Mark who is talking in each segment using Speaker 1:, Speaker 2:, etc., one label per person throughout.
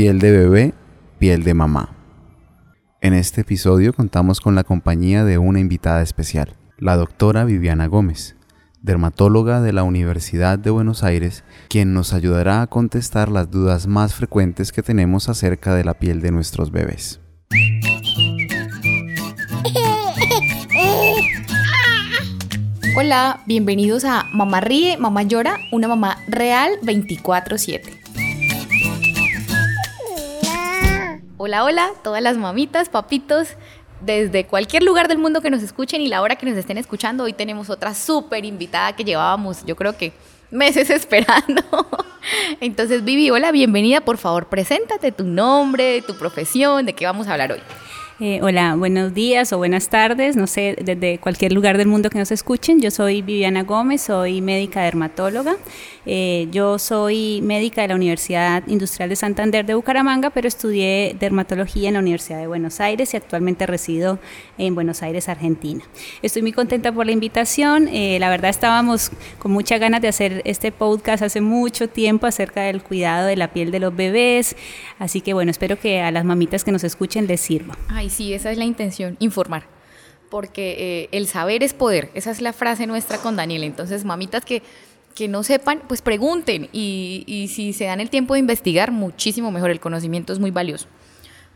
Speaker 1: Piel de bebé, piel de mamá. En este episodio contamos con la compañía de una invitada especial, la doctora Viviana Gómez, dermatóloga de la Universidad de Buenos Aires, quien nos ayudará a contestar las dudas más frecuentes que tenemos acerca de la piel de nuestros bebés.
Speaker 2: Hola, bienvenidos a Mamá Ríe, Mamá Llora, una mamá real 24/7. Hola, hola, todas las mamitas, papitos, desde cualquier lugar del mundo que nos escuchen y la hora que nos estén escuchando, hoy tenemos otra súper invitada que llevábamos, yo creo que meses esperando. Entonces, Vivi, hola, bienvenida, por favor, preséntate tu nombre, tu profesión, de qué vamos a hablar hoy.
Speaker 3: Eh, hola, buenos días o buenas tardes, no sé, desde cualquier lugar del mundo que nos escuchen. Yo soy Viviana Gómez, soy médica dermatóloga. Eh, yo soy médica de la Universidad Industrial de Santander de Bucaramanga, pero estudié dermatología en la Universidad de Buenos Aires y actualmente resido en Buenos Aires, Argentina. Estoy muy contenta por la invitación. Eh, la verdad estábamos con muchas ganas de hacer este podcast hace mucho tiempo acerca del cuidado de la piel de los bebés. Así que bueno, espero que a las mamitas que nos escuchen les sirva.
Speaker 2: Ay, sí, esa es la intención, informar. Porque eh, el saber es poder. Esa es la frase nuestra con Daniel. Entonces, mamitas que, que no sepan, pues pregunten. Y, y si se dan el tiempo de investigar, muchísimo mejor. El conocimiento es muy valioso.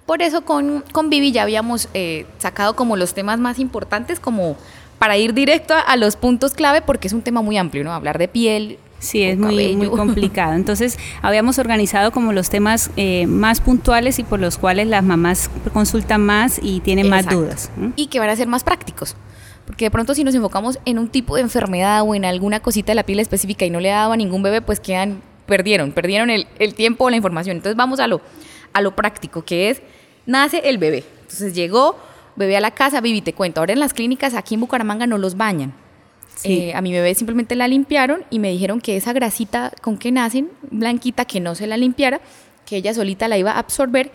Speaker 2: Por eso con, con Vivi ya habíamos eh, sacado como los temas más importantes, como para ir directo a, a, los puntos clave, porque es un tema muy amplio, ¿no? Hablar de piel,
Speaker 3: Sí, es muy, muy, complicado. Entonces, habíamos organizado como los temas eh, más puntuales y por los cuales las mamás consultan más y tienen Exacto. más dudas.
Speaker 2: Y que van a ser más prácticos. Porque de pronto si nos enfocamos en un tipo de enfermedad o en alguna cosita de la piel específica y no le daba a ningún bebé, pues quedan, perdieron, perdieron el, el tiempo o la información. Entonces vamos a lo, a lo práctico, que es, nace el bebé. Entonces llegó, bebé a la casa, Vivi, te cuento, ahora en las clínicas aquí en Bucaramanga no los bañan Sí. Eh, a mi bebé simplemente la limpiaron y me dijeron que esa grasita con que nacen, blanquita, que no se la limpiara, que ella solita la iba a absorber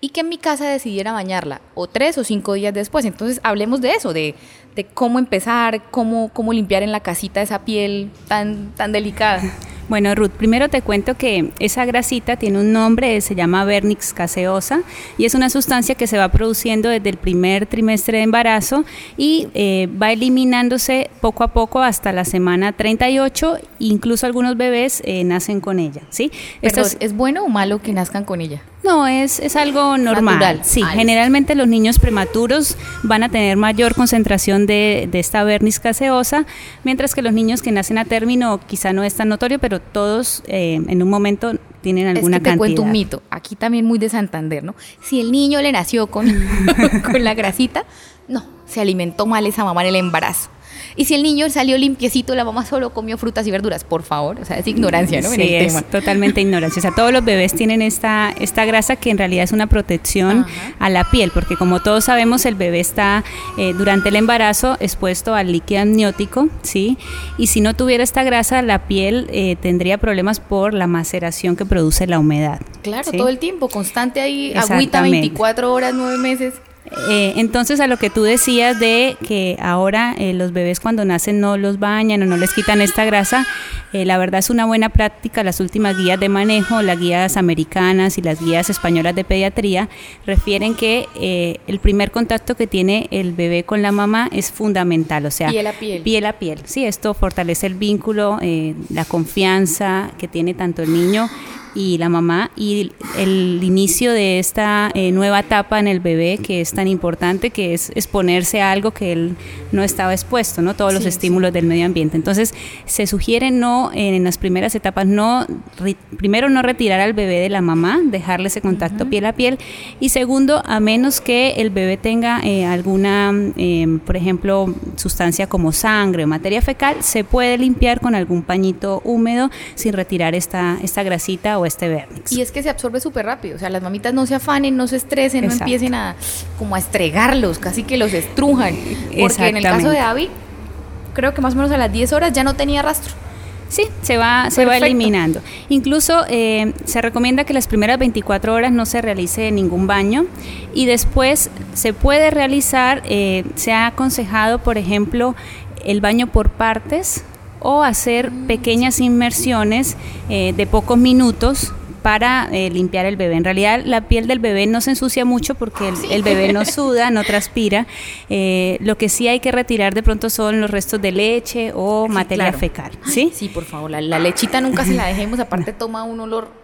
Speaker 2: y que en mi casa decidiera bañarla, o tres o cinco días después. Entonces hablemos de eso, de, de cómo empezar, cómo, cómo limpiar en la casita esa piel tan, tan delicada.
Speaker 3: Bueno, Ruth, primero te cuento que esa grasita tiene un nombre, se llama vernix caseosa y es una sustancia que se va produciendo desde el primer trimestre de embarazo y eh, va eliminándose poco a poco hasta la semana 38, incluso algunos bebés eh, nacen con ella, ¿sí?
Speaker 2: ¿Es bueno o malo que nazcan con ella?
Speaker 3: No, es, es algo normal. Natural. Sí, Ay. generalmente los niños prematuros van a tener mayor concentración de, de esta vernis caseosa, mientras que los niños que nacen a término quizá no es tan notorio, pero todos eh, en un momento tienen alguna
Speaker 2: es que te
Speaker 3: cantidad.
Speaker 2: cuento un mito, aquí también muy de Santander, ¿no? Si el niño le nació con, con la grasita, no, se alimentó mal esa mamá en el embarazo. Y si el niño salió limpiecito, la mamá solo comió frutas y verduras, por favor. O sea, es ignorancia, ¿no?
Speaker 3: Sí,
Speaker 2: en el
Speaker 3: es
Speaker 2: tema.
Speaker 3: totalmente ignorancia. O sea, todos los bebés tienen esta, esta grasa que en realidad es una protección Ajá. a la piel, porque como todos sabemos, el bebé está eh, durante el embarazo expuesto al líquido amniótico, ¿sí? Y si no tuviera esta grasa, la piel eh, tendría problemas por la maceración que produce la humedad.
Speaker 2: Claro, ¿sí? todo el tiempo, constante ahí, agüita 24 horas, 9 meses.
Speaker 3: Eh, entonces a lo que tú decías de que ahora eh, los bebés cuando nacen no los bañan o no les quitan esta grasa, eh, la verdad es una buena práctica. Las últimas guías de manejo, las guías americanas y las guías españolas de pediatría, refieren que eh, el primer contacto que tiene el bebé con la mamá es fundamental, o sea,
Speaker 2: piel a piel.
Speaker 3: Piel a piel. Sí, esto fortalece el vínculo, la confianza que tiene tanto el niño y la mamá y el inicio de esta eh, nueva etapa en el bebé que es tan importante que es exponerse a algo que él no estaba expuesto, ¿no? Todos sí, los estímulos sí. del medio ambiente. Entonces, se sugiere no en las primeras etapas no primero no retirar al bebé de la mamá, dejarle ese contacto uh -huh. piel a piel y segundo, a menos que el bebé tenga eh, alguna eh, por ejemplo, sustancia como sangre o materia fecal, se puede limpiar con algún pañito húmedo sin retirar esta esta grasita o este vernix.
Speaker 2: Y es que se absorbe súper rápido, o sea, las mamitas no se afanen, no se estresen, Exacto. no empiecen a como a estregarlos, casi que los estrujan. Porque en el caso de Abby, creo que más o menos a las 10 horas ya no tenía rastro.
Speaker 3: Sí, se va, se va eliminando. Incluso eh, se recomienda que las primeras 24 horas no se realice ningún baño y después se puede realizar, eh, se ha aconsejado, por ejemplo, el baño por partes o hacer pequeñas inmersiones eh, de pocos minutos para eh, limpiar el bebé. En realidad la piel del bebé no se ensucia mucho porque el, el bebé no suda, no transpira. Eh, lo que sí hay que retirar de pronto son los restos de leche o materia fecal. ¿sí?
Speaker 2: sí, por favor, la, la lechita nunca se la dejemos, aparte toma un olor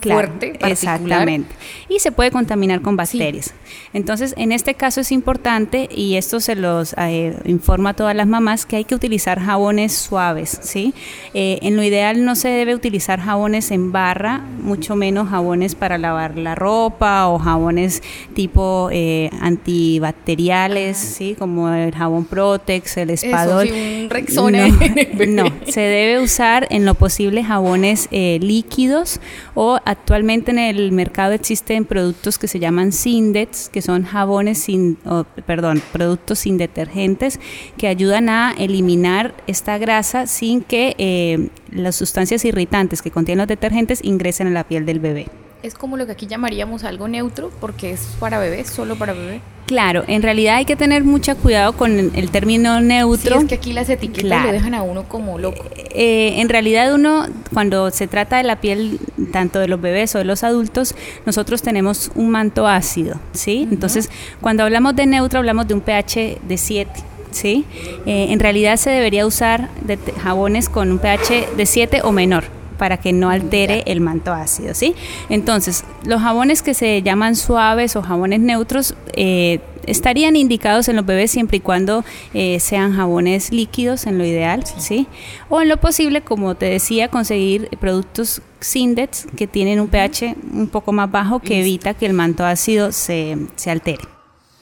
Speaker 2: fuerte.
Speaker 3: Exactamente. Y se puede contaminar con bacterias. Entonces, en este caso es importante, y esto se los eh, informa a todas las mamás, que hay que utilizar jabones suaves. ¿sí? Eh, en lo ideal no se debe utilizar jabones en barra, mucho menos jabones para lavar la ropa o jabones tipo eh, antibacteriales, ¿sí? como el jabón Protex, el Espadol.
Speaker 2: un
Speaker 3: no, se debe usar en lo posible jabones líquidos o actualmente en el mercado existen productos que se llaman Sindets, que son jabones sin, perdón, productos sin detergentes que ayudan a eliminar esta grasa sin que eh, las sustancias irritantes que contienen los detergentes ingresen a la piel del bebé
Speaker 2: es como lo que aquí llamaríamos algo neutro porque es para bebés, solo para bebé.
Speaker 3: Claro, en realidad hay que tener mucho cuidado con el término neutro.
Speaker 2: Sí, es que aquí las etiquetas lo dejan a uno como loco.
Speaker 3: Eh, en realidad uno, cuando se trata de la piel tanto de los bebés o de los adultos, nosotros tenemos un manto ácido, ¿sí? Entonces, cuando hablamos de neutro, hablamos de un pH de 7. ¿Sí? Eh, en realidad se debería usar de jabones con un pH de 7 o menor para que no altere el manto ácido, ¿sí? Entonces, los jabones que se llaman suaves o jabones neutros eh, estarían indicados en los bebés siempre y cuando eh, sean jabones líquidos en lo ideal, sí. O en lo posible, como te decía, conseguir productos Sindets que tienen un pH un poco más bajo que evita que el manto ácido se, se altere.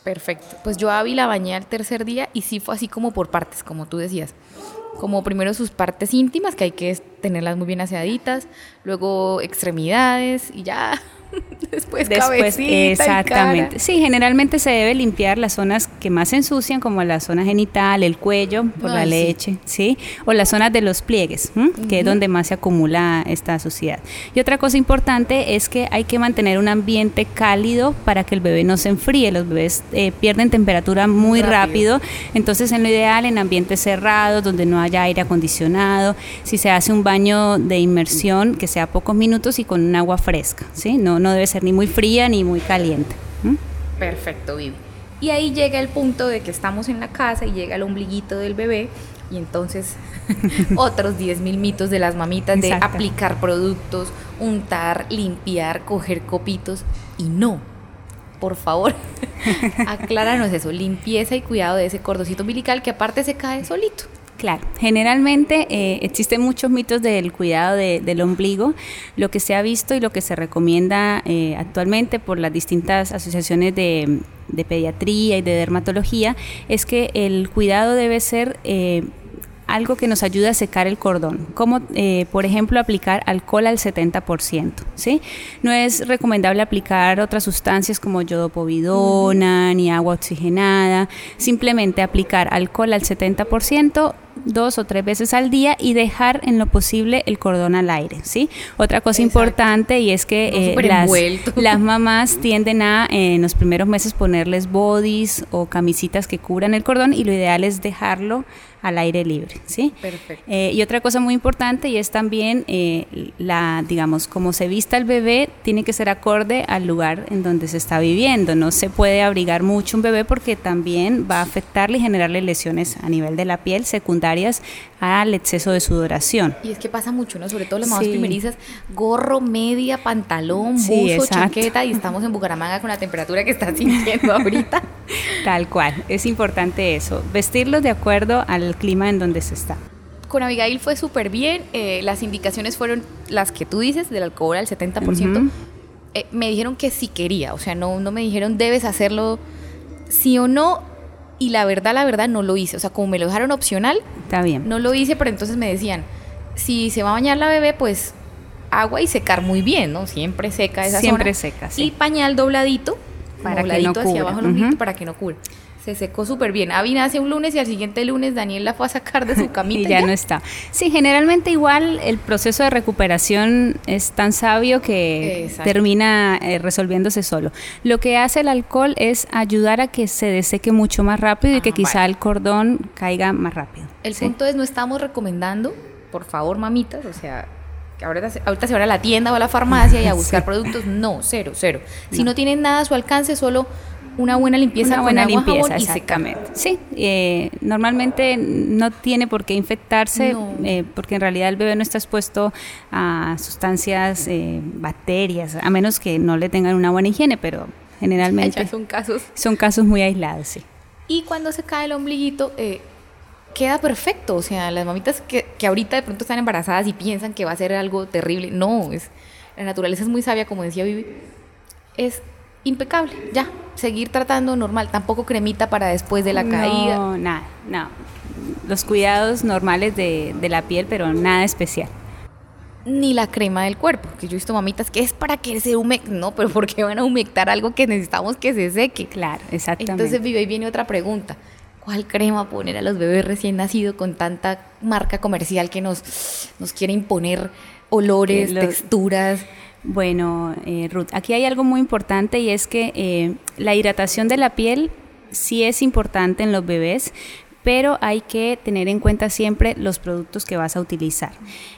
Speaker 2: Perfecto. Pues yo a la bañé al tercer día y sí fue así como por partes, como tú decías como primero sus partes íntimas, que hay que tenerlas muy bien aseaditas, luego extremidades y ya Después, Después exactamente.
Speaker 3: Sí, generalmente se debe limpiar las zonas que más se ensucian, como la zona genital, el cuello, por la leche, sí. O las zonas de los pliegues, que es donde más se acumula esta suciedad. Y otra cosa importante es que hay que mantener un ambiente cálido para que el bebé no se enfríe. Los bebés eh, pierden temperatura muy rápido. entonces en lo ideal en ambientes cerrados, donde no haya aire acondicionado, si se hace un baño de inmersión, que sea pocos minutos y con un agua fresca, ¿sí? No no, debe ser ni muy fría ni muy caliente.
Speaker 2: Perfecto, Vivi. Y ahí llega el punto de que estamos en la casa y llega el ombliguito del bebé y entonces otros 10 mil mitos de las mamitas de aplicar productos, untar, limpiar, coger copitos y no. Por favor, acláranos eso, limpieza y cuidado de ese cordocito umbilical que aparte se cae solito.
Speaker 3: Claro, generalmente eh, existen muchos mitos del cuidado del ombligo. Lo que se ha visto y lo que se recomienda eh, actualmente por las distintas asociaciones de, pediatría y de dermatología es que el cuidado debe ser eh, algo que nos ayude a secar el cordón, como por ejemplo aplicar alcohol al 70%. ¿sí? No es recomendable aplicar otras sustancias como yodopovidona ni agua oxigenada, simplemente aplicar alcohol al 70% dos o tres veces al día y dejar en lo posible el cordón al aire, ¿sí? Otra cosa importante y es que eh, las, las, mamás tienden a en los primeros meses ponerles bodies o camisitas que cubran el cordón y lo ideal es dejarlo al aire libre, ¿sí? Perfecto. Eh, y otra cosa muy importante y es también eh, la, digamos, como se vista el bebé, tiene que ser acorde al lugar en donde se está viviendo. No se puede abrigar mucho un bebé porque también va a afectarle y generarle lesiones a nivel de la piel secundarias al exceso de sudoración.
Speaker 2: Y es que pasa mucho, ¿no? Sobre todo las mamás primerizas, gorro, media, pantalón, buzo, chaqueta y estamos en Bucaramanga con la temperatura que está sintiendo ahorita.
Speaker 3: Tal cual, es importante eso, vestirlos de acuerdo al clima en donde se está.
Speaker 2: Con Abigail fue súper bien, eh, las indicaciones fueron las que tú dices, del alcohol al 70%. Eh, me dijeron que si quería, o sea, no, no me dijeron debes hacerlo sí o no, y la verdad, la verdad, no lo hice. O sea, como me lo dejaron opcional,
Speaker 3: está bien.
Speaker 2: No lo hice, pero entonces me decían, si se va a bañar la bebé, pues agua y secar muy bien, ¿no? Siempre seca esa
Speaker 3: Siempre seca,
Speaker 2: sí. Y pañal dobladito, para que no hacia abajo para que no cubra se secó súper bien. Avi nace un lunes y al siguiente lunes Daniel la fue a sacar de su camita.
Speaker 3: y ya, no está. Sí, generalmente igual el proceso de recuperación es tan sabio que termina eh, resolviéndose solo. Lo que hace el alcohol es ayudar a que se deseque mucho más rápido y que quizá el cordón caiga más rápido.
Speaker 2: El punto es, no estamos recomendando, por favor, mamitas, o sea, ahora, ahorita se va a la tienda o a la farmacia y a buscar productos. No, cero, cero. Si no tienen nada a su alcance, solo una buena limpieza
Speaker 3: una buena
Speaker 2: con agua,
Speaker 3: limpieza,
Speaker 2: jabón y.
Speaker 3: Sí, eh, normalmente no tiene por qué infectarse
Speaker 2: No.
Speaker 3: eh, porque en realidad el bebé no está expuesto a sustancias, eh, bacterias, a menos que no le tengan una buena higiene, pero generalmente
Speaker 2: son casos.
Speaker 3: son casos muy aislados, sí.
Speaker 2: Y cuando se cae el ombliguito, eh, queda perfecto. O sea, las mamitas que, que ahorita de pronto están embarazadas y piensan que va a ser algo terrible. No, es, la naturaleza es muy sabia, como decía Vivi. Es impecable, ya. Seguir tratando normal. Tampoco cremita para después de la caída.
Speaker 3: No, nada, no. Los cuidados normales de, de la piel, pero nada especial.
Speaker 2: Ni la crema del cuerpo. Que yo he visto mamitas que es para que se humecte. No, pero ¿por qué van a humectar algo que necesitamos que se seque?
Speaker 3: Claro, exactamente.
Speaker 2: Entonces, Vivi, ahí viene otra pregunta. ¿Cuál crema poner a los bebés recién nacidos con tanta marca comercial que nos, nos quiere imponer olores, texturas?
Speaker 3: Bueno, eh, Ruth, aquí hay algo muy importante y es que eh, la hidratación de la piel sí es importante en los bebés, pero hay que tener en cuenta siempre los productos que vas a utilizar.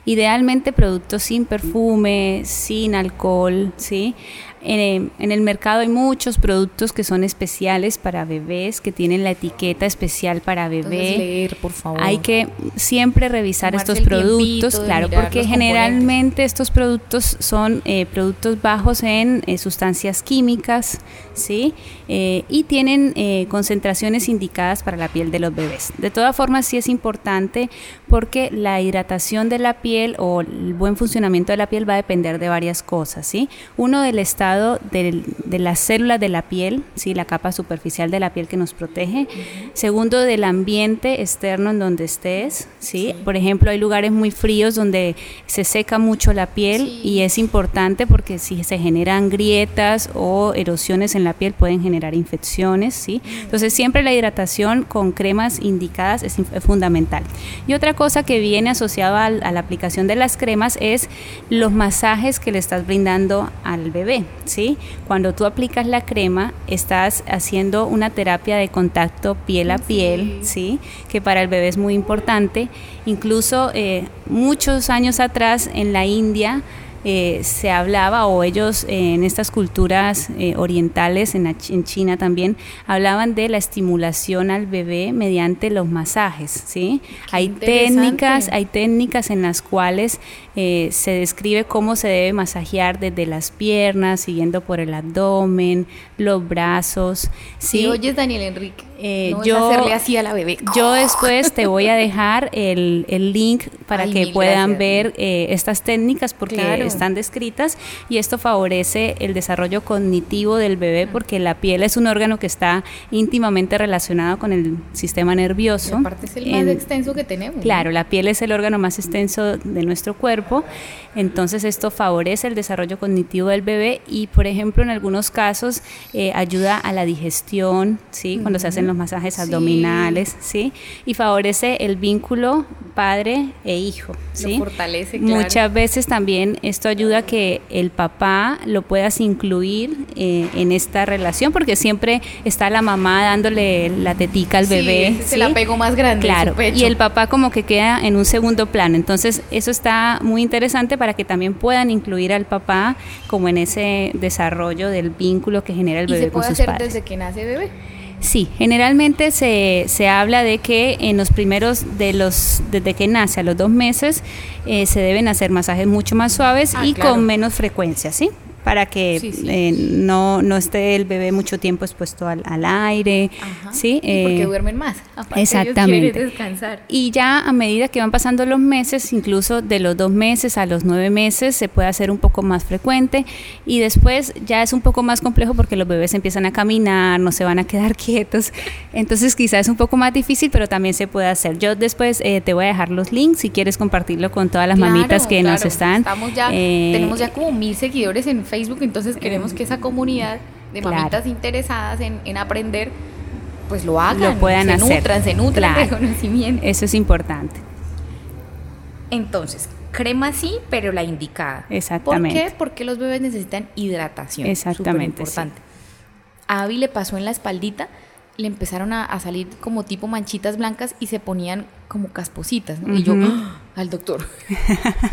Speaker 3: Idealmente productos sin perfume, sin alcohol, ¿sí? En, en el mercado hay muchos productos que son especiales para bebés, que tienen la etiqueta especial para
Speaker 2: Entonces,
Speaker 3: bebé.
Speaker 2: leer, por favor.
Speaker 3: Hay que siempre revisar
Speaker 2: Tomarse
Speaker 3: estos productos, claro, porque generalmente estos productos son eh, productos bajos en eh, sustancias químicas, ¿sí? Eh, y tienen eh, concentraciones indicadas para la piel de los bebés. De todas formas, sí es importante porque la hidratación de la piel o el buen funcionamiento de la piel va a depender de varias cosas, ¿sí? Uno, del estado del- de las células de la piel, ¿sí? La capa superficial de la piel que nos protege. Segundo, del ambiente externo en donde estés, ¿sí? Por ejemplo, hay lugares muy fríos donde se seca mucho la piel
Speaker 2: Sí.
Speaker 3: y es importante porque si se generan grietas o erosiones en la piel pueden generar infecciones, ¿sí? Entonces siempre la hidratación con cremas indicadas es, fundamental. Y otra cosa que viene asociada a la aplicación de las cremas es los masajes que le estás brindando al bebé, ¿sí? Cuando tú aplicas la crema estás haciendo una terapia de contacto piel a piel, ¿sí? Que para el bebé es muy importante. Incluso eh, muchos años atrás en la India eh, se hablaba, o ellos eh, en estas culturas eh, orientales, en, la en China también, hablaban de la estimulación al bebé mediante los masajes, ¿sí? Hay técnicas, hay técnicas en las cuales eh, se describe cómo se debe masajear desde las piernas, siguiendo por el abdomen, los brazos, ¿sí?
Speaker 2: Si oyes, Daniel Enrique,
Speaker 3: Eh,
Speaker 2: no
Speaker 3: yo-
Speaker 2: hacerle así a la bebé.
Speaker 3: Yo después te voy a dejar el, el link para
Speaker 2: Ay,
Speaker 3: que puedan
Speaker 2: gracias.
Speaker 3: ver eh, estas técnicas porque
Speaker 2: Claro.
Speaker 3: están descritas y esto favorece el desarrollo cognitivo del bebé porque la piel es un órgano que está íntimamente relacionado con el sistema
Speaker 2: Y
Speaker 3: nervioso.
Speaker 2: aparte es el más
Speaker 3: En-
Speaker 2: extenso que tenemos.
Speaker 3: Claro, la piel es el órgano más extenso de nuestro cuerpo, entonces esto favorece el desarrollo cognitivo del bebé y, por ejemplo, en algunos casos eh, ayuda a la digestión, ¿sí? Cuando se hacen los masajes
Speaker 2: Sí.
Speaker 3: abdominales, ¿sí? Y favorece el vínculo padre e hijo, ¿sí?
Speaker 2: Lo fortalece, claro.
Speaker 3: Muchas veces también esto ayuda a que el papá lo puedas incluir eh, en esta relación, porque siempre está la mamá dándole la tetica al
Speaker 2: Sí,
Speaker 3: bebé.
Speaker 2: el
Speaker 3: ¿sí?
Speaker 2: apego más grande en
Speaker 3: Claro,
Speaker 2: su pecho.
Speaker 3: y el papá como que queda en un segundo plano. Entonces, eso está muy interesante para que también puedan incluir al papá como en ese desarrollo del vínculo que genera el
Speaker 2: y
Speaker 3: bebé
Speaker 2: se
Speaker 3: con
Speaker 2: puede
Speaker 3: sus
Speaker 2: hacer
Speaker 3: padres.
Speaker 2: desde que nace bebé.
Speaker 3: Sí, generalmente se, se habla de que en los primeros, de los, desde que nace a los dos meses, eh, se deben hacer masajes mucho más suaves
Speaker 2: Ah,
Speaker 3: y
Speaker 2: claro.
Speaker 3: con menos frecuencia, ¿sí? Para que
Speaker 2: Sí, sí.
Speaker 3: eh, no, no esté el bebé mucho tiempo expuesto al, al aire,
Speaker 2: Ajá.
Speaker 3: ¿sí?
Speaker 2: Y porque
Speaker 3: Eh,
Speaker 2: duermen más. Aparte, ellos
Speaker 3: exactamente.
Speaker 2: quieren descansar.
Speaker 3: y ya a medida que van pasando los meses, incluso de los dos meses a los nueve meses, se puede hacer un poco más frecuente y después ya es un poco más complejo porque los bebés empiezan a caminar, no se van a quedar quietos. Entonces quizás es un poco más difícil, pero también se puede hacer. Yo después eh, te voy a dejar los links si quieres compartirlo con todas las
Speaker 2: Claro,
Speaker 3: mamitas que nos
Speaker 2: claro.
Speaker 3: están.
Speaker 2: Estamos ya,
Speaker 3: eh,
Speaker 2: tenemos ya como mil seguidores en Facebook, entonces queremos que esa comunidad de
Speaker 3: Claro.
Speaker 2: mamitas interesadas en, en aprender, pues lo hagan.
Speaker 3: Lo puedan
Speaker 2: se
Speaker 3: hacer.
Speaker 2: nutran, se nutran de conocimiento.
Speaker 3: Eso es importante.
Speaker 2: Entonces, crema sí, pero la indicada.
Speaker 3: Exactamente.
Speaker 2: ¿Por qué? Porque los bebés necesitan hidratación.
Speaker 3: Exactamente,
Speaker 2: importante. A Abby le pasó en la espaldita, le empezaron a, a salir como tipo manchitas blancas y se ponían como caspositas, ¿no? Y yo,
Speaker 3: Ujú.
Speaker 2: Al doctor.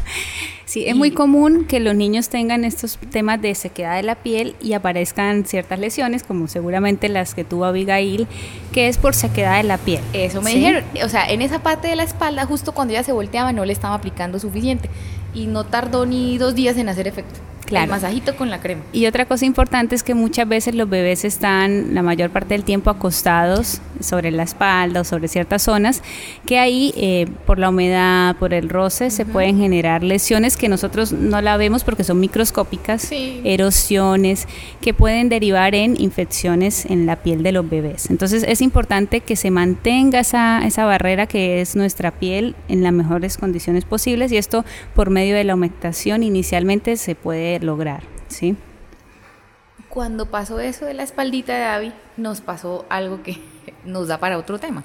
Speaker 3: Sí, es muy común que los niños tengan estos temas de sequedad de la piel y aparezcan ciertas lesiones, como seguramente las que tuvo Abigail, que es por sequedad de la piel.
Speaker 2: Eso me dijeron, o sea, en esa parte de la espalda, justo cuando ella se volteaba, no le estaba aplicando suficiente y no tardó ni dos días en hacer efecto.
Speaker 3: Claro.
Speaker 2: El masajito con la crema.
Speaker 3: Y otra cosa importante es que muchas veces los bebés están la mayor parte del tiempo acostados sobre la espalda o sobre ciertas zonas, que ahí eh, por la humedad, por el roce, se pueden generar lesiones que nosotros no la vemos porque son microscópicas,
Speaker 2: Sí.
Speaker 3: erosiones, que pueden derivar en infecciones en la piel de los bebés. Entonces es importante que se mantenga esa, esa barrera que es nuestra piel en las mejores condiciones posibles y esto por medio de la humectación inicialmente se puede lograr, ¿sí?
Speaker 2: Cuando pasó eso de la espaldita de Abby, nos pasó algo que nos da para otro tema.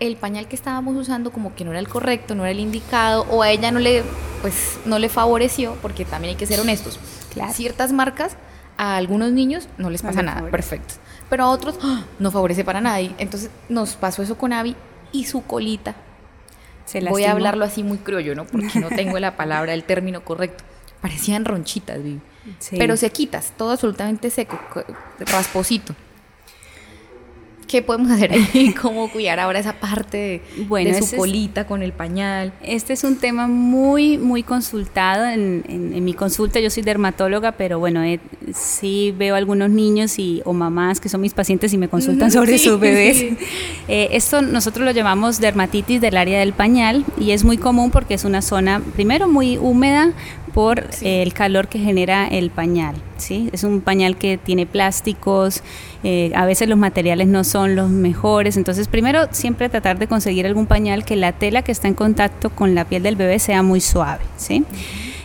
Speaker 2: El pañal que estábamos usando como que no era el correcto, no era el indicado, o a ella no le, pues, no le favoreció, porque también hay que ser honestos.
Speaker 3: Claro.
Speaker 2: Ciertas marcas a algunos niños no les pasa nada,
Speaker 3: favorece.
Speaker 2: perfecto. Pero a otros ¡ah! no favorece para nadie. Entonces nos pasó eso con Abby y su colita
Speaker 3: Se
Speaker 2: Voy a hablarlo así muy criollo, ¿no? Porque no tengo la palabra, el término correcto. Parecían ronchitas, Vivi.
Speaker 3: Sí.
Speaker 2: Pero sequitas, todo absolutamente seco, co- rasposito. ¿Qué podemos hacer ahí? ¿Cómo cuidar ahora esa parte de,
Speaker 3: Bueno,
Speaker 2: de
Speaker 3: ese
Speaker 2: su
Speaker 3: es-
Speaker 2: colita con el pañal?
Speaker 3: Este es un tema muy, muy consultado en, en- en mi consulta. Yo soy dermatóloga, pero bueno, eh, sí veo algunos niños y, o mamás que son mis pacientes y me consultan sobre
Speaker 2: sí,
Speaker 3: sus bebés.
Speaker 2: sí.
Speaker 3: Eh, esto nosotros lo llamamos dermatitis del área del pañal y es muy común porque es una zona, primero, muy húmeda por
Speaker 2: Sí.
Speaker 3: el calor que genera el pañal. ¿sí? Es un pañal que tiene plásticos, eh, a veces los materiales no son los mejores, entonces primero siempre tratar de conseguir algún pañal que la tela que está en contacto con la piel del bebé sea muy suave. ¿sí?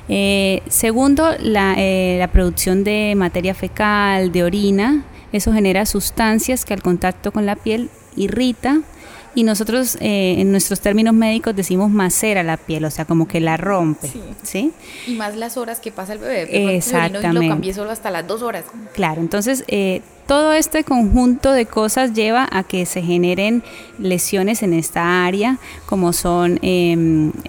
Speaker 3: Eh, segundo, la, eh, la producción de materia fecal, de orina, eso genera sustancias que al contacto con la piel irrita y nosotros eh, en nuestros términos médicos decimos macera la piel, o sea, como que la rompe,
Speaker 2: Sí.
Speaker 3: ¿sí?
Speaker 2: Y más las horas que pasa el bebé. Orinó Y
Speaker 3: Exactamente.
Speaker 2: lo cambié solo hasta las dos horas.
Speaker 3: Claro, entonces eh, todo este conjunto de cosas lleva a que se generen lesiones en esta área, como son eh,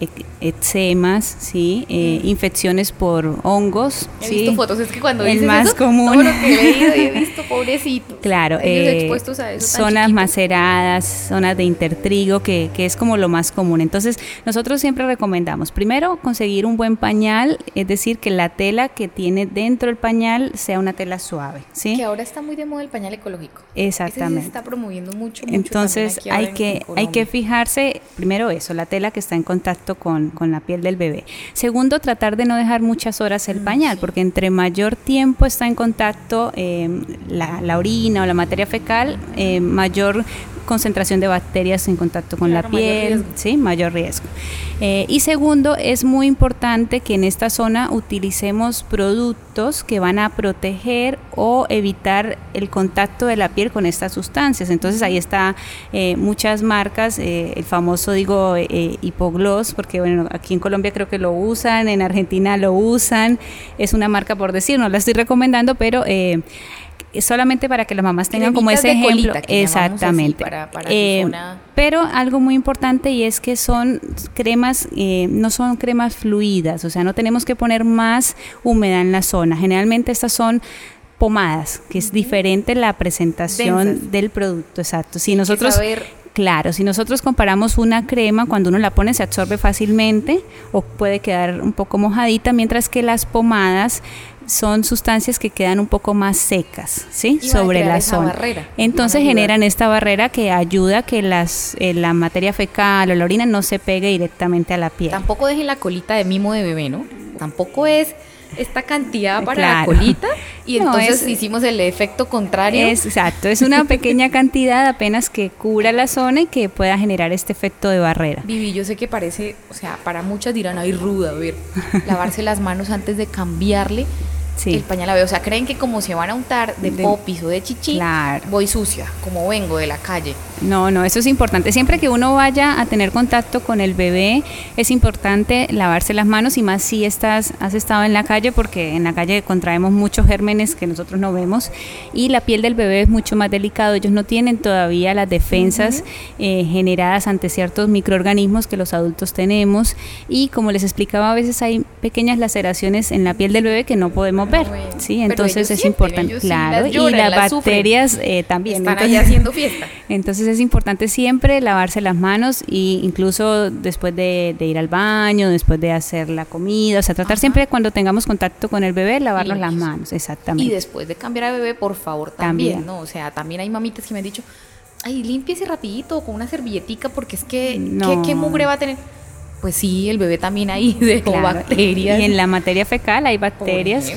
Speaker 3: ec- eczemas, ¿sí? Eh, infecciones por hongos.
Speaker 2: He
Speaker 3: ¿sí?
Speaker 2: visto fotos, es que cuando
Speaker 3: El
Speaker 2: dices
Speaker 3: más
Speaker 2: eso,
Speaker 3: común.
Speaker 2: todo lo que he leído y he visto, pobrecito.
Speaker 3: Claro, eh,
Speaker 2: expuestos a eso
Speaker 3: zonas maceradas, zonas de intertrigo, que, que es como lo más común. Entonces, nosotros siempre recomendamos, primero, conseguir un buen pañal, es decir, que la tela que tiene dentro del pañal sea una tela suave, ¿sí?
Speaker 2: Que ahora está muy de moda el pañal ecológico. Ese
Speaker 3: Exactamente.
Speaker 2: se está promoviendo mucho, mucho
Speaker 3: Entonces
Speaker 2: aquí
Speaker 3: hay
Speaker 2: en-
Speaker 3: que, hay que fijarse, primero eso, la tela que está en contacto con, con la piel del bebé. Segundo, tratar de no dejar muchas horas
Speaker 2: Mm,
Speaker 3: el pañal, porque entre mayor tiempo está en contacto eh, la, la orina o la materia fecal, eh, mayor concentración de bacterias en contacto con
Speaker 2: Claro,
Speaker 3: la
Speaker 2: mayor
Speaker 3: piel,
Speaker 2: riesgo.
Speaker 3: sí, mayor riesgo. Eh, y segundo, es muy importante que en esta zona utilicemos productos que van a proteger o evitar el contacto de la piel con estas sustancias. Entonces ahí está eh, muchas marcas, eh, el famoso digo hipogloss, porque bueno, aquí en Colombia creo que lo usan, en Argentina lo usan, es una marca por decir, no la estoy recomendando, pero solamente para que las mamás tengan como ese ejemplo.
Speaker 2: colita,
Speaker 3: Exactamente.
Speaker 2: para-
Speaker 3: Eh, pero algo muy importante y es que son cremas, eh, no son cremas fluidas, o sea, no tenemos que poner más humedad en la zona. Generalmente estas son pomadas, que es diferente la presentación
Speaker 2: Densas.
Speaker 3: del producto, exacto. Si nosotros
Speaker 2: saber-
Speaker 3: Claro, si nosotros comparamos una crema, cuando uno la pone se absorbe fácilmente o puede quedar un poco mojadita, mientras que las pomadas son sustancias que quedan un poco más secas, ¿sí?
Speaker 2: Y
Speaker 3: Sobre la zona.
Speaker 2: barrera.
Speaker 3: Entonces generan esta barrera que ayuda a que las, eh, la materia fecal o la orina no se pegue directamente a la piel.
Speaker 2: Tampoco dejen la colita de mimo de bebé, ¿no? Tampoco es esta cantidad para la colita y
Speaker 3: No,
Speaker 2: entonces
Speaker 3: es-
Speaker 2: hicimos el efecto contrario.
Speaker 3: Es, exacto, es una pequeña cantidad apenas que cubra la zona y que pueda generar este efecto de barrera.
Speaker 2: Vivi, yo sé que parece, o sea, para muchas dirán, ay, ruda, a ver, lavarse las manos antes de cambiarle,
Speaker 3: Sí.
Speaker 2: el pañal a bebé. O sea, creen que como se van a untar de,
Speaker 3: De-
Speaker 2: popis o de chichi,
Speaker 3: Claro.
Speaker 2: voy sucia, como vengo de la calle.
Speaker 3: No, no, eso es importante. Siempre que uno vaya a tener contacto con el bebé, es importante lavarse las manos y más si estás, has estado en la calle, porque en la calle contraemos muchos gérmenes que nosotros no vemos y la piel del bebé es mucho más delicado. Ellos no tienen todavía las defensas eh, generadas ante ciertos microorganismos que los adultos tenemos y como les explicaba, a veces hay pequeñas laceraciones en la piel del bebé que no podemos ver. Sí,
Speaker 2: pero
Speaker 3: entonces es
Speaker 2: sienten,
Speaker 3: importante,
Speaker 2: sí
Speaker 3: claro,
Speaker 2: lloran,
Speaker 3: y las
Speaker 2: las sufren.
Speaker 3: bacterias eh, también.
Speaker 2: Están
Speaker 3: Entonces-
Speaker 2: allá haciendo fiesta.
Speaker 3: entonces es importante siempre lavarse las manos y incluso después de, de ir al baño, después de hacer la comida, o sea, tratar
Speaker 2: Ajá.
Speaker 3: siempre cuando tengamos contacto con el bebé, lavarnos las manos,
Speaker 2: Y
Speaker 3: exactamente.
Speaker 2: después de cambiar a bebé, por favor, también,
Speaker 3: También.
Speaker 2: ¿no? O sea, también hay mamitas que me han dicho, ay, límpiese rapidito con una servilletica porque es que, ¿qué, qué mugre va a tener? Pues sí, el bebé también ahí dejó
Speaker 3: Claro,
Speaker 2: bacterias.
Speaker 3: Y en la materia fecal hay bacterias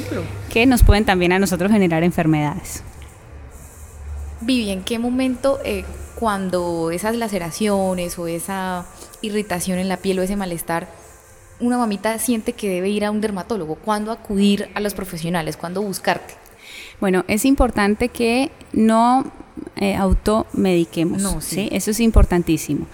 Speaker 3: que nos pueden también a nosotros generar enfermedades.
Speaker 2: Vivi, ¿en qué momento eh, cuando esas laceraciones o esa irritación en la piel o ese malestar, una mamita siente que debe ir a un dermatólogo? ¿Cuándo acudir a los profesionales? ¿Cuándo buscarte?
Speaker 3: Bueno, es importante que no eh, automediquemos.
Speaker 2: No, sí.
Speaker 3: sí. Eso es importantísimo.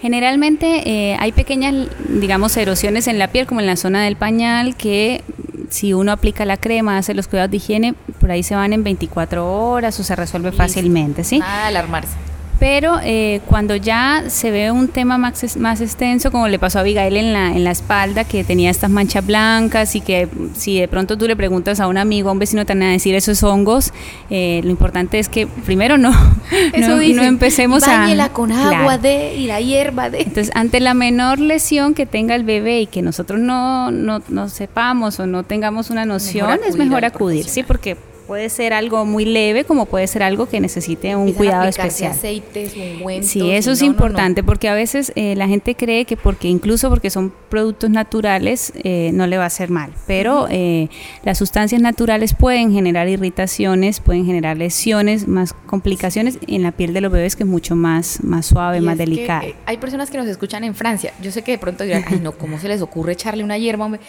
Speaker 3: Generalmente eh, hay pequeñas, digamos, erosiones en la piel, como en la zona del pañal, que si uno aplica la crema, hace los cuidados de higiene, por ahí se van en 24 horas o se resuelve
Speaker 2: Listo.
Speaker 3: fácilmente, ¿sí?
Speaker 2: Nada de alarmarse.
Speaker 3: Pero eh, cuando ya se ve un tema más, más extenso, como le pasó a Abigail en la, en la espalda, que tenía estas manchas blancas y que si de pronto tú le preguntas a un amigo, a un vecino, te van a decir esos hongos, eh, lo importante es que primero no,
Speaker 2: Eso
Speaker 3: no, no empecemos a...
Speaker 2: Báñela con agua
Speaker 3: Claro.
Speaker 2: de y la hierba de.
Speaker 3: Entonces, ante la menor lesión que tenga el bebé y que nosotros no, no, no sepamos o no tengamos una noción, es mejor acudir, sí, porque puede ser algo muy leve como puede ser algo que necesite un
Speaker 2: Empiezan
Speaker 3: cuidado especial.
Speaker 2: aceites, ungüentos,
Speaker 3: Sí, eso es
Speaker 2: no, no, no.
Speaker 3: importante porque a veces eh, la gente cree que porque incluso porque son productos naturales eh, no le va a hacer mal, pero eh, las sustancias naturales pueden generar irritaciones, pueden generar lesiones, más complicaciones en la piel de los bebés que es mucho más, más suave,
Speaker 2: Y
Speaker 3: más
Speaker 2: que,
Speaker 3: delicada.
Speaker 2: eh, hay personas que nos escuchan en Francia. Yo sé que de pronto dirán, ay no, ¿cómo se les ocurre echarle una hierba? hombre?".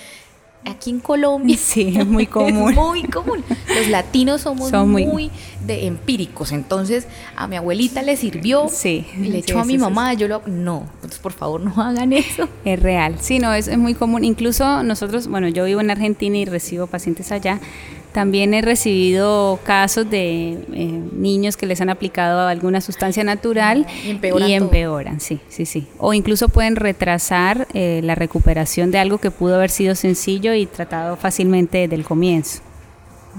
Speaker 2: Aquí en Colombia
Speaker 3: Sí, es muy común.
Speaker 2: Es muy común. Los latinos somos
Speaker 3: Son muy-
Speaker 2: muy, de empíricos. Entonces, a mi abuelita le sirvió.
Speaker 3: Sí,
Speaker 2: y le
Speaker 3: sí,
Speaker 2: echó a mi
Speaker 3: sí,
Speaker 2: mamá. Yo lo. No. Entonces, por favor, no hagan eso.
Speaker 3: Es real, sí, no, es, es muy común. Incluso nosotros, bueno, yo vivo en Argentina y recibo pacientes allá. También he recibido casos de eh, niños que les han aplicado alguna sustancia natural
Speaker 2: Y empeoran
Speaker 3: y empeoran, sí, sí, sí. O incluso pueden retrasar eh, la recuperación de algo que pudo haber sido sencillo y tratado fácilmente desde el comienzo.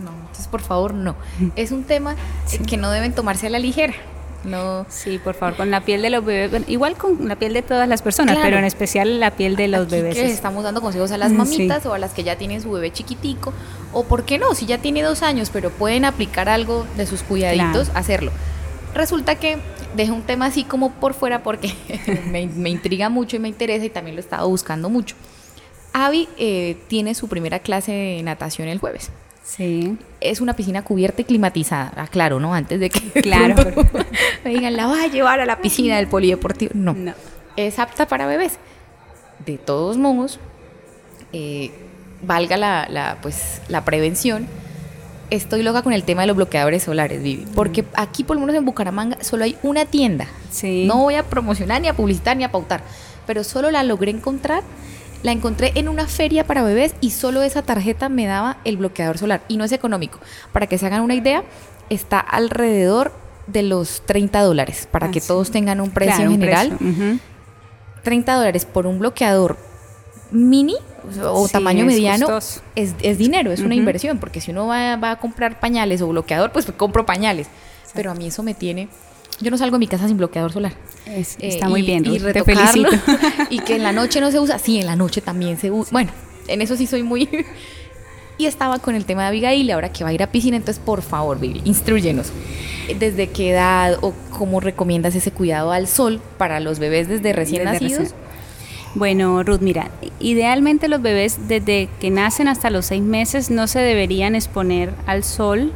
Speaker 2: No. Entonces, por favor, no. Es un tema eh, que no deben tomarse a la ligera. No.
Speaker 3: Sí, por favor, con la piel de los bebés, bueno, igual con la piel de todas las personas,
Speaker 2: Claro.
Speaker 3: pero en especial la piel de los
Speaker 2: Aquí
Speaker 3: bebés.
Speaker 2: que les
Speaker 3: es-
Speaker 2: estamos dando consejos a las
Speaker 3: Sí.
Speaker 2: mamitas o a las que ya tienen su bebé chiquitico. O por qué no, si ya tiene dos años, pero pueden aplicar algo de sus cuidaditos,
Speaker 3: Claro.
Speaker 2: hacerlo. Resulta que dejo un tema así como por fuera porque me, me intriga mucho y me interesa y también lo he estado buscando mucho. Avi eh, tiene su primera clase de natación el jueves.
Speaker 3: Sí.
Speaker 2: Es una piscina cubierta y climatizada, aclaro, ¿no? Antes de que
Speaker 3: Claro.
Speaker 2: me digan, la vas a llevar a la piscina del polideportivo. No
Speaker 3: No.
Speaker 2: es apta para bebés. De todos modos, eh, valga la, la, pues, la prevención, estoy loca con el tema de los bloqueadores solares, Vivi. Porque aquí, por lo menos en Bucaramanga, solo hay una tienda.
Speaker 3: Sí.
Speaker 2: No voy a promocionar, ni a publicitar, ni a pautar. Pero solo la logré encontrar. La encontré en una feria para bebés y solo esa tarjeta me daba el bloqueador solar. Y no es económico. Para que se hagan una idea, está alrededor de los 30 dólares. Para
Speaker 3: Ah,
Speaker 2: que
Speaker 3: sí.
Speaker 2: todos tengan un precio
Speaker 3: Claro, un
Speaker 2: general.
Speaker 3: precio, ujú.
Speaker 2: 30 dólares por un bloqueador mini o
Speaker 3: Sí,
Speaker 2: tamaño mediano es, es dinero, es una inversión, porque si uno va, va a comprar pañales o bloqueador, pues compro pañales. Pero a mí eso me tiene... Yo no salgo de mi casa sin bloqueador solar.
Speaker 3: Es-
Speaker 2: Eh,
Speaker 3: está muy
Speaker 2: y-
Speaker 3: bien,
Speaker 2: y
Speaker 3: te
Speaker 2: retocarlo,
Speaker 3: felicito.
Speaker 2: y que en la noche no se usa. Sí, en la noche también se usa. Bueno, en eso sí soy muy... y estaba con el tema de Abigail, y ahora que va a ir a piscina, entonces por favor, Vivi, instruyenos. ¿Desde qué edad o cómo recomiendas ese cuidado al sol para los bebés desde recién
Speaker 3: Desde
Speaker 2: nacidos?
Speaker 3: recién- Bueno, Ruth, mira, idealmente los bebés desde que nacen hasta los seis meses no se deberían exponer al sol.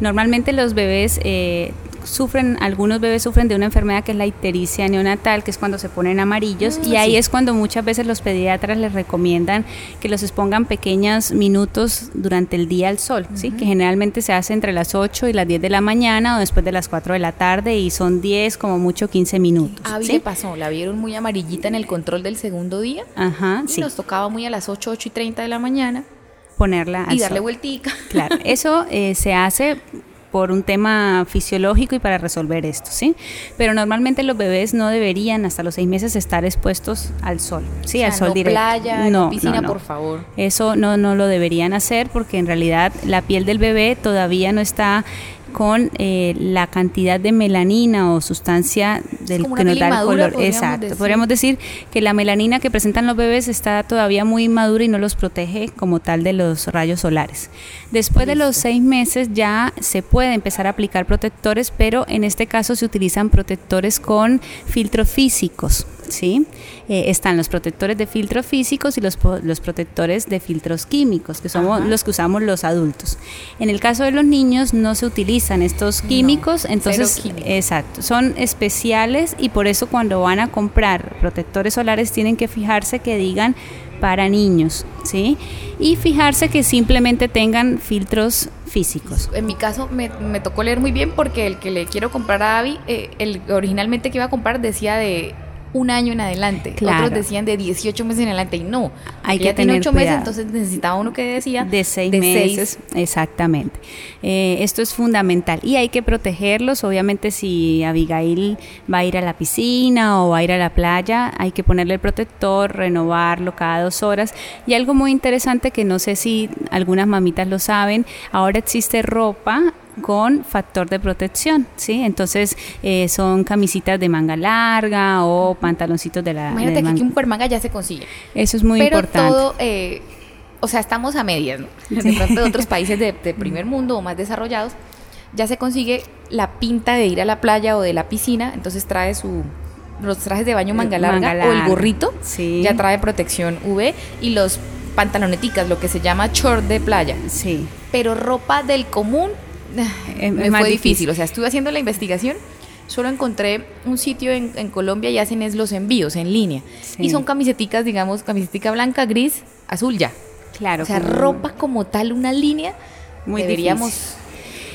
Speaker 3: Normalmente los bebés eh, sufren, algunos bebés sufren de una enfermedad que es la ictericia neonatal, que es cuando se ponen amarillos, y ahí es cuando muchas veces los pediatras les recomiendan que los expongan pequeños minutos durante el día al sol, ¿sí? que generalmente se hace entre las 8 y las 10 de la mañana o después de las 4 de la tarde y son 10 como mucho 15 minutos.
Speaker 2: A
Speaker 3: ¿sí?
Speaker 2: pasó, la vieron muy amarillita en el control del segundo día.
Speaker 3: Ajá,
Speaker 2: y nos tocaba muy a las 8, 8 y 30 de la mañana
Speaker 3: ponerla
Speaker 2: y darle vueltica.
Speaker 3: Claro, eso eh, se hace por un tema fisiológico y para resolver esto, ¿sí? Pero normalmente los bebés no deberían hasta los seis meses estar expuestos al sol, ¿sí? al sol
Speaker 2: no
Speaker 3: directo.
Speaker 2: playa, no, piscina, por favor.
Speaker 3: Eso no, no lo deberían hacer porque en realidad la piel del bebé todavía no está con eh, la cantidad de melanina o sustancia del que nos da el color. Exacto. Podríamos decir que la melanina que presentan los bebés está todavía muy madura y no los protege como tal de los rayos solares. Después de los seis meses ya se puede empezar a aplicar protectores, pero en este caso se utilizan protectores con filtros físicos. ¿Sí? Eh, están los protectores de filtros físicos y los, los protectores de filtros químicos, que somos los que usamos los adultos. En el caso de los niños no se utilizan estos químicos, entonces, exacto, son especiales y por eso cuando van a comprar protectores solares tienen que fijarse que digan para niños, ¿sí? Y fijarse que simplemente tengan filtros físicos.
Speaker 2: En mi caso me, tocó leer muy bien porque el que le quiero comprar a Abby, eh, el originalmente que iba a comprar decía de un año en adelante. Otros decían de 18 meses en adelante y no.
Speaker 3: Hay que tener 8 meses,
Speaker 2: entonces necesitaba uno que decía
Speaker 3: de 6 meses. Exactamente. Eh, esto es fundamental y hay que protegerlos. Obviamente si Abigail va a ir a la piscina o va a ir a la playa, hay que ponerle el protector, renovarlo cada dos horas. Y algo muy interesante que no sé si algunas mamitas lo saben, ahora existe ropa con factor de protección, ¿sí? Entonces eh, son camisitas de manga larga o pantaloncitos de la...
Speaker 2: Imagínate que aquí un manga ya se consigue.
Speaker 3: Eso es muy
Speaker 2: Pero
Speaker 3: importante.
Speaker 2: todo, eh, o sea, estamos a medias, ¿no? De pronto de otros países de, primer mundo o más desarrollados, ya se consigue la pinta de ir a la playa o de la piscina, entonces trae su los trajes de baño manga larga, o el gorrito,
Speaker 3: sí.
Speaker 2: ya trae protección UV y los pantaloneticas, lo que se llama short de playa.
Speaker 3: Sí.
Speaker 2: Pero ropa del común es, me fue difícil. O sea, estuve haciendo la investigación, solo encontré un sitio en, Colombia y hacen es los envíos en línea. Y son camiseticas, digamos, camisetica blanca, gris, azul ya.
Speaker 3: Claro.
Speaker 2: O sea, ropa como tal, una línea. Muy deberíamos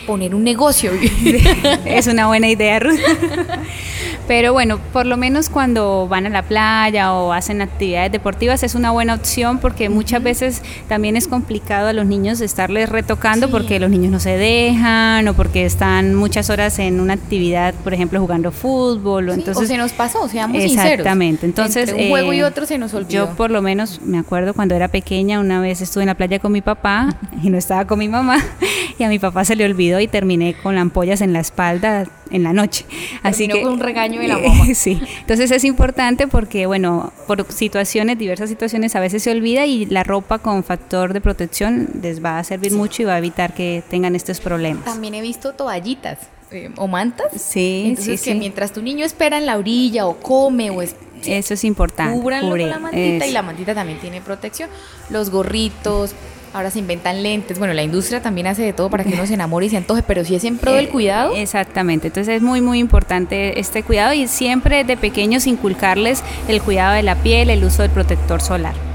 Speaker 2: poner un negocio.
Speaker 3: es una buena idea, Ruth. Pero bueno, por lo menos cuando van a la playa o hacen actividades deportivas es una buena opción porque muchas veces también es complicado a los niños estarles retocando porque los niños no se dejan o porque están muchas horas en una actividad, por ejemplo, jugando fútbol. O, entonces,
Speaker 2: se nos pasó, seamos
Speaker 3: Exactamente. Entonces,
Speaker 2: un juego y eh, otro se nos olvidó.
Speaker 3: Yo por lo menos me acuerdo cuando era pequeña, una vez estuve en la playa con mi papá y no estaba con mi mamá y a mi papá se le olvidó y terminé con ampollas en la espalda en la noche. Así que
Speaker 2: con un regaño de la mamá.
Speaker 3: sí. Entonces es importante porque bueno, por situaciones, diversas situaciones a veces se olvida y la ropa con factor de protección les va a servir mucho y va a evitar que tengan estos problemas.
Speaker 2: También he visto toallitas eh, o mantas.
Speaker 3: Sí,
Speaker 2: Entonces
Speaker 3: sí,
Speaker 2: que mientras tu niño espera en la orilla o come o es
Speaker 3: eso es importante.
Speaker 2: Cúbranlo con la mantita y la mantita también tiene protección. Los gorritos, Ahora se inventan lentes. Bueno, la industria también hace de todo para que uno se enamore y se antoje, pero si es en pro del eh, cuidado.
Speaker 3: Exactamente. Entonces es muy, muy importante este cuidado y siempre de pequeños inculcarles el cuidado de la piel, el uso del protector solar.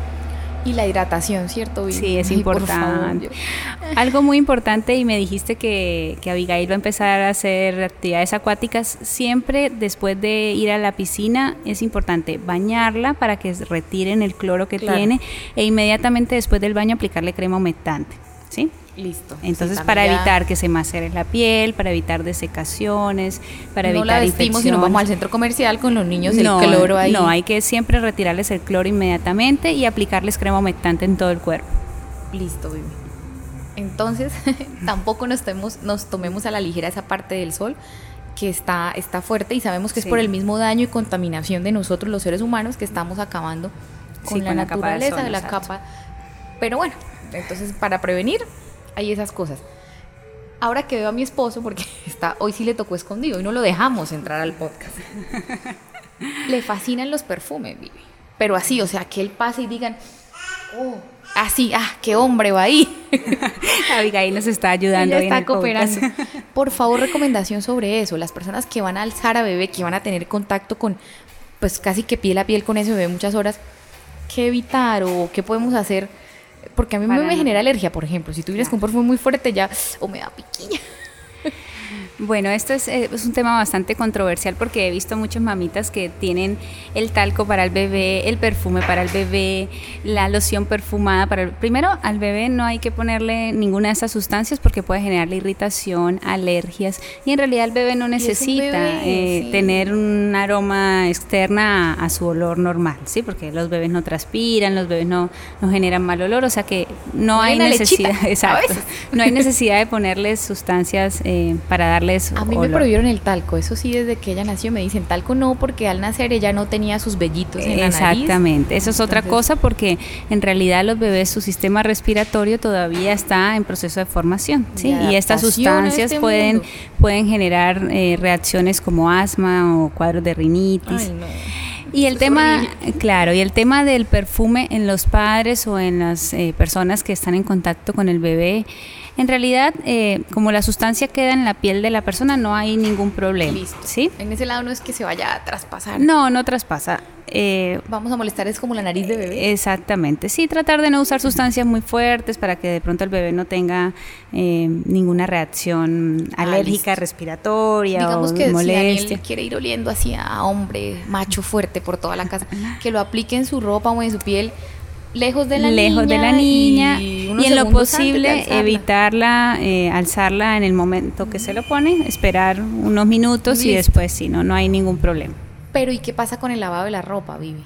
Speaker 2: Y la hidratación, ¿cierto?
Speaker 3: Sí, es importante. Algo muy importante y me dijiste que, que Abigail va a empezar a hacer actividades acuáticas. Siempre después de ir a la piscina es importante bañarla para que retiren el cloro que tiene e inmediatamente después del baño aplicarle crema humectante. ¿Sí?
Speaker 2: Listo.
Speaker 3: Entonces, para evitar que se macere la piel, para evitar desecaciones, para
Speaker 2: no
Speaker 3: evitar
Speaker 2: la vestimos y nos vamos al centro comercial con los niños el cloro ahí.
Speaker 3: No, hay que siempre retirarles el cloro inmediatamente y aplicarles crema humectante en todo el cuerpo.
Speaker 2: Listo, baby. Entonces, tampoco nos tomemos, nos tomemos a la ligera esa parte del sol que está, está fuerte y sabemos que es por el mismo daño y contaminación de nosotros los seres humanos que estamos acabando con la naturaleza de la capa. Pero bueno, entonces para prevenir hay esas cosas. Ahora que veo a mi esposo, porque está, hoy sí le tocó escondido y no lo dejamos entrar al podcast. le fascinan los perfumes, Vivi. Pero así, o sea, que él pase y digan, oh, así, ah, qué hombre va ahí.
Speaker 3: Abigail nos está ayudando.
Speaker 2: Ella está cooperando. Por favor, recomendación sobre eso. Las personas que van a alzar a bebé, que van a tener contacto con, pues casi que piel a piel con ese bebé muchas horas, ¿qué evitar o qué podemos hacer? Porque a mí me, me genera alergia, por ejemplo. Si tú vienes con un perfume muy fuerte, ya, o me da piquiña.
Speaker 3: Bueno, esto es, eh, es, un tema bastante controversial porque he visto muchas mamitas que tienen el talco para el bebé, el perfume para el bebé, la loción perfumada para el... Primero, al bebé no hay que ponerle ninguna de esas sustancias porque puede generarle irritación, alergias y en realidad el bebé no necesita eh, tener un aroma externa a, su olor normal, ¿sí? Porque los bebés no transpiran, los bebés no, no generan mal olor, o sea que no, hay necesidad, exacto, no hay necesidad de ponerles sustancias eh, para darle
Speaker 2: a mí me prohibieron el talco, eso sí, desde que ella nació me dicen talco no, porque al nacer ella no tenía sus vellitos en
Speaker 3: Exactamente.
Speaker 2: la
Speaker 3: nariz. Exactamente, eso es otra cosa porque en realidad los bebés, su sistema respiratorio todavía está en proceso de formación, ¿sí? y estas sustancias este pueden, pueden generar eh, reacciones como asma o cuadros de rinitis. Y el tema, claro, y el tema del perfume en los padres o en las eh, personas que están en contacto con el bebé, en realidad, eh, como la sustancia queda en la piel de la persona, no hay ningún problema. ¿sí?
Speaker 2: En ese lado no es que se vaya a traspasar.
Speaker 3: No, no traspasa.
Speaker 2: Eh, Vamos a molestar es como la nariz de bebé.
Speaker 3: Exactamente, sí, tratar de no usar sustancias muy fuertes para que de pronto el bebé no tenga eh, ninguna reacción ah, alérgica, respiratoria
Speaker 2: Digamos
Speaker 3: o
Speaker 2: que
Speaker 3: molestia.
Speaker 2: Si quiere ir oliendo así a hombre macho fuerte por toda la casa, que lo aplique en su ropa o en su piel lejos de la
Speaker 3: lejos
Speaker 2: niña
Speaker 3: de la niña y, en lo posible evitarla eh, alzarla en el momento que se lo pone esperar unos minutos y después si no no hay ningún problema
Speaker 2: pero y qué pasa con el lavado de la ropa Vivi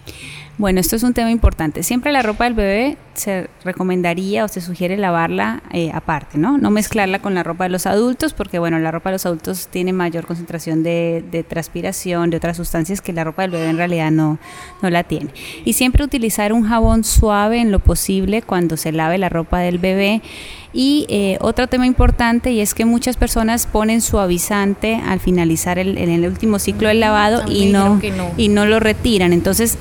Speaker 3: bueno, esto es un tema importante. Siempre la ropa del bebé se recomendaría o se sugiere lavarla eh, aparte, ¿no? No mezclarla con la ropa de los adultos, porque bueno, la ropa de los adultos tiene mayor concentración de, de transpiración, de otras sustancias que la ropa del bebé en realidad no, no la tiene. Y siempre utilizar un jabón suave en lo posible cuando se lave la ropa del bebé. Y eh, otro tema importante y es que muchas personas ponen suavizante al finalizar el, en el último ciclo del lavado y no, y no lo retiran. Entonces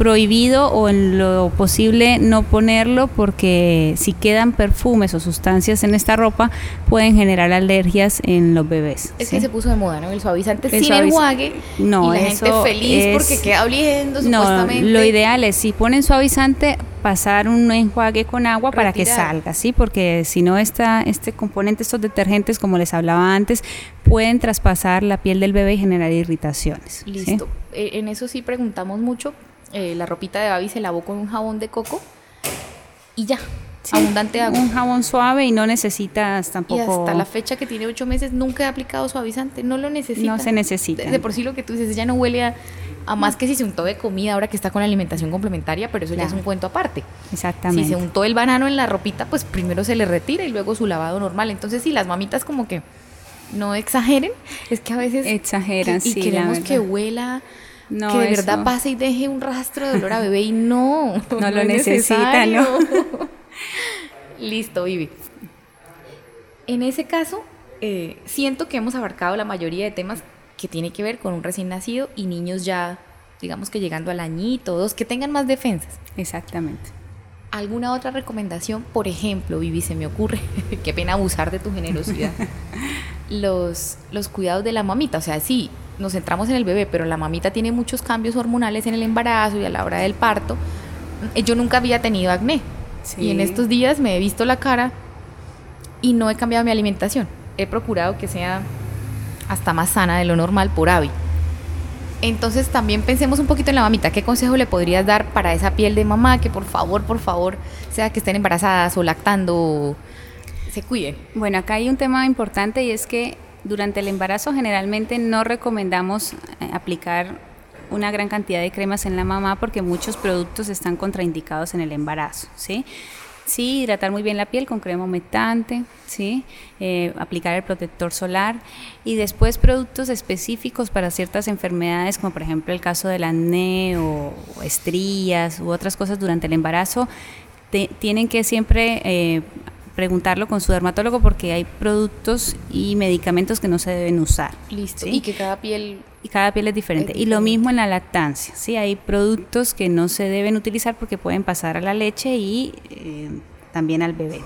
Speaker 3: prohibido o en lo posible no ponerlo porque si quedan perfumes o sustancias en esta ropa pueden generar alergias en los bebés.
Speaker 2: Es que se puso de moda, ¿no? El suavizante sin enjuague no, y la gente feliz porque queda oliendo supuestamente.
Speaker 3: No, lo ideal es si ponen suavizante pasar un enjuague con agua para que salga, ¿sí? Porque si no esta, este componente, estos detergentes, como les hablaba antes, pueden traspasar la piel del bebé y generar irritaciones.
Speaker 2: Listo. Eh, en eso sí preguntamos mucho eh, la ropita de Babi se lavó con un jabón de coco y ya. abundante agua.
Speaker 3: Un jabón suave y no necesitas tampoco.
Speaker 2: Y hasta la fecha que tiene ocho meses nunca he aplicado suavizante. No lo necesita.
Speaker 3: No se necesita.
Speaker 2: De, por sí lo que tú dices, ya no huele a, más que si se untó de comida ahora que está con la alimentación complementaria, pero eso ya es un cuento aparte.
Speaker 3: Exactamente.
Speaker 2: Si se untó el banano en la ropita, pues primero se le retira y luego su lavado normal. Entonces, si las mamitas como que no exageren, es que a veces
Speaker 3: exageran,
Speaker 2: y,
Speaker 3: sí,
Speaker 2: queremos que huela que de verdad pase y deje un rastro de olor a bebé y no,
Speaker 3: no, lo necesita, ¿no?
Speaker 2: Listo, Vivi. En ese caso, eh, siento que hemos abarcado la mayoría de temas que tiene que ver con un recién nacido y niños ya, digamos que llegando al añito, dos, que tengan más defensas.
Speaker 3: Exactamente.
Speaker 2: ¿Alguna otra recomendación? Por ejemplo, Vivi, se me ocurre, qué pena abusar de tu generosidad. los, los cuidados de la mamita, o sea, sí, nos centramos en el bebé, pero la mamita tiene muchos cambios hormonales en el embarazo y a la hora del parto. Eh, yo nunca había tenido acné. Y en estos días me he visto la cara y no he cambiado mi alimentación. He procurado que sea hasta más sana de lo normal por hábito. Entonces también pensemos un poquito en la mamita. ¿Qué consejo le podrías dar para esa piel de mamá que por favor, por favor, sea que estén embarazadas o lactando, se cuiden?
Speaker 3: Bueno, acá hay un tema importante y es que durante el embarazo generalmente no recomendamos eh, aplicar una gran cantidad de cremas en la mamá porque muchos productos están contraindicados en el embarazo, ¿sí? Sí, hidratar muy bien la piel con crema humectante, ¿sí? Eh, aplicar el protector solar y después productos específicos para ciertas enfermedades, como por ejemplo el caso del acné o, estrías u otras cosas durante el embarazo, tienen que siempre eh, preguntarlo con su dermatólogo porque hay productos y medicamentos que no se deben usar.
Speaker 2: Listo.
Speaker 3: ¿sí?
Speaker 2: Y que cada piel
Speaker 3: y cada piel es diferente.
Speaker 2: Es
Speaker 3: Y lo mismo en la lactancia, ¿sí? Hay productos que no se deben utilizar porque pueden pasar a la leche y eh, también al bebé.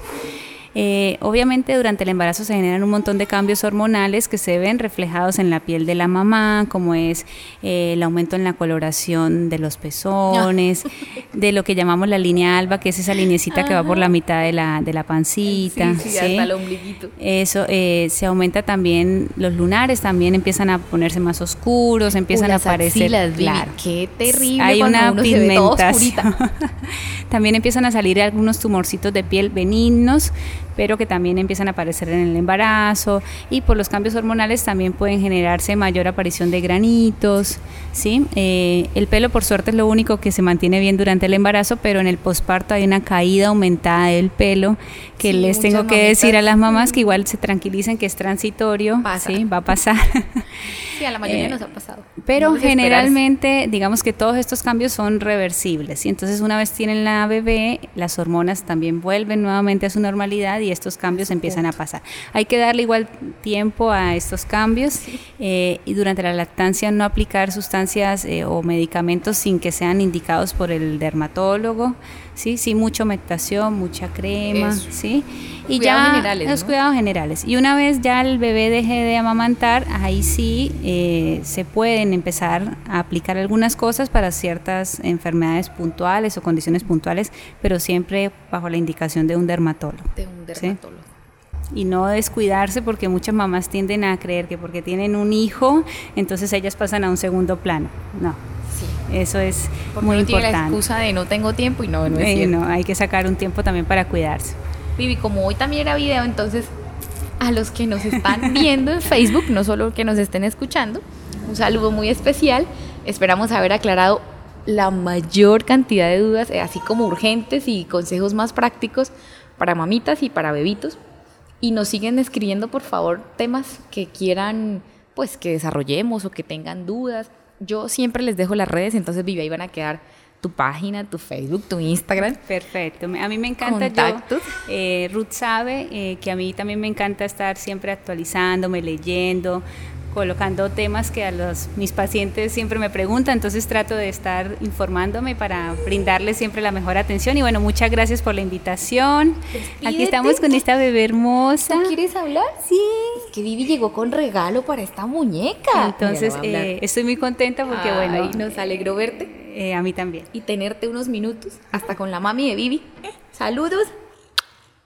Speaker 3: Eh, obviamente durante el embarazo se generan un montón de cambios hormonales que se ven reflejados en la piel de la mamá, como es eh, el aumento en la coloración de los pezones, de lo que llamamos la línea alba, que es esa linecita que va por la mitad de la, de la pancita.
Speaker 2: Sí, sí,
Speaker 3: ¿sí?
Speaker 2: hasta el ombliguito.
Speaker 3: Eso, eh, se aumenta también, los lunares también empiezan a ponerse más oscuros, empiezan
Speaker 2: Uy,
Speaker 3: a aparecer.
Speaker 2: axilas,
Speaker 3: claro.
Speaker 2: Qué terrible
Speaker 3: Hay una
Speaker 2: uno se ve todo
Speaker 3: pigmentación. también empiezan a salir algunos tumorcitos de piel benignos, pero que también empiezan a aparecer en el embarazo. Y por los cambios hormonales también pueden generarse mayor aparición de granitos. ¿sí? Eh, el pelo, por suerte, es lo único que se mantiene bien durante el embarazo, pero en el posparto hay una caída aumentada del pelo que
Speaker 2: Sí,
Speaker 3: les tengo que decir a las mamás que igual se tranquilicen que es transitorio,
Speaker 2: Pasa.
Speaker 3: ¿sí? va a pasar.
Speaker 2: Sí, a la mayoría
Speaker 3: Eh,
Speaker 2: nos ha pasado.
Speaker 3: Pero
Speaker 2: No
Speaker 3: generalmente, digamos que todos estos cambios son reversibles y entonces una vez tienen la bebé, las hormonas también vuelven nuevamente a su normalidad y estos cambios empiezan a pasar. Hay que darle igual tiempo a estos cambios eh, y durante la lactancia no aplicar sustancias eh, o medicamentos sin que sean indicados por el dermatólogo, sí, sí, mucha humectación, mucha crema,
Speaker 2: Eso.
Speaker 3: sí, y
Speaker 2: Cuidados
Speaker 3: ya
Speaker 2: generales,
Speaker 3: los
Speaker 2: ¿no?
Speaker 3: cuidados generales. Y una vez ya el bebé deje de amamantar, ahí sí eh, se pueden empezar a aplicar algunas cosas para ciertas enfermedades puntuales o condiciones puntuales, pero siempre bajo la indicación de un dermatólogo.
Speaker 2: De un
Speaker 3: Sí.
Speaker 2: dermatólogo.
Speaker 3: Y no descuidarse porque muchas mamás tienden a creer que porque tienen un hijo, entonces ellas pasan a un segundo plano. No. Eso es
Speaker 2: Porque
Speaker 3: muy
Speaker 2: uno tiene la
Speaker 3: importante.
Speaker 2: excusa de no tengo tiempo y no, no es
Speaker 3: Eh,
Speaker 2: cierto.
Speaker 3: no, hay que sacar un tiempo también para cuidarse.
Speaker 2: Vivi, como hoy también era video, entonces a los que nos están viendo en Facebook, no solo que nos estén escuchando, un saludo muy especial. Esperamos haber aclarado la mayor cantidad de dudas, eh, así como urgentes y consejos más prácticos para mamitas y para bebitos. Y nos siguen escribiendo, por favor, temas que quieran, pues, que desarrollemos o que tengan dudas. Yo siempre les dejo las redes, entonces, Vivi, ahí van a quedar tu página, tu Facebook, tu Instagram.
Speaker 3: Perfecto, a mí me encanta
Speaker 2: Contactos.
Speaker 3: yo, eh, Ruth sabe eh, que a mí también me encanta estar siempre actualizándome, leyendo, colocando temas que a los mis pacientes siempre me preguntan, entonces trato de estar informándome para brindarles siempre la mejor atención y bueno, muchas gracias por la invitación.
Speaker 2: Despídete.
Speaker 3: Aquí estamos con esta bebé hermosa.
Speaker 2: ¿Tú quieres hablar?
Speaker 3: Sí.
Speaker 2: Es que Vivi llegó con regalo para esta muñeca.
Speaker 3: Entonces,
Speaker 2: no
Speaker 3: eh, estoy muy contenta porque
Speaker 2: Ay,
Speaker 3: bueno,
Speaker 2: nos alegró verte
Speaker 3: eh, a mí también.
Speaker 2: y tenerte unos minutos hasta con la mami de Vivi. Saludos.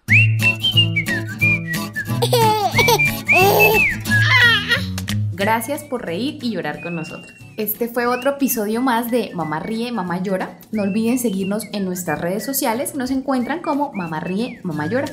Speaker 2: Gracias por reír y llorar con nosotros. Este fue otro episodio más de Mamá Ríe, Mamá Llora. No olviden seguirnos en nuestras redes sociales. Nos encuentran como Mamá Ríe, Mamá Llora.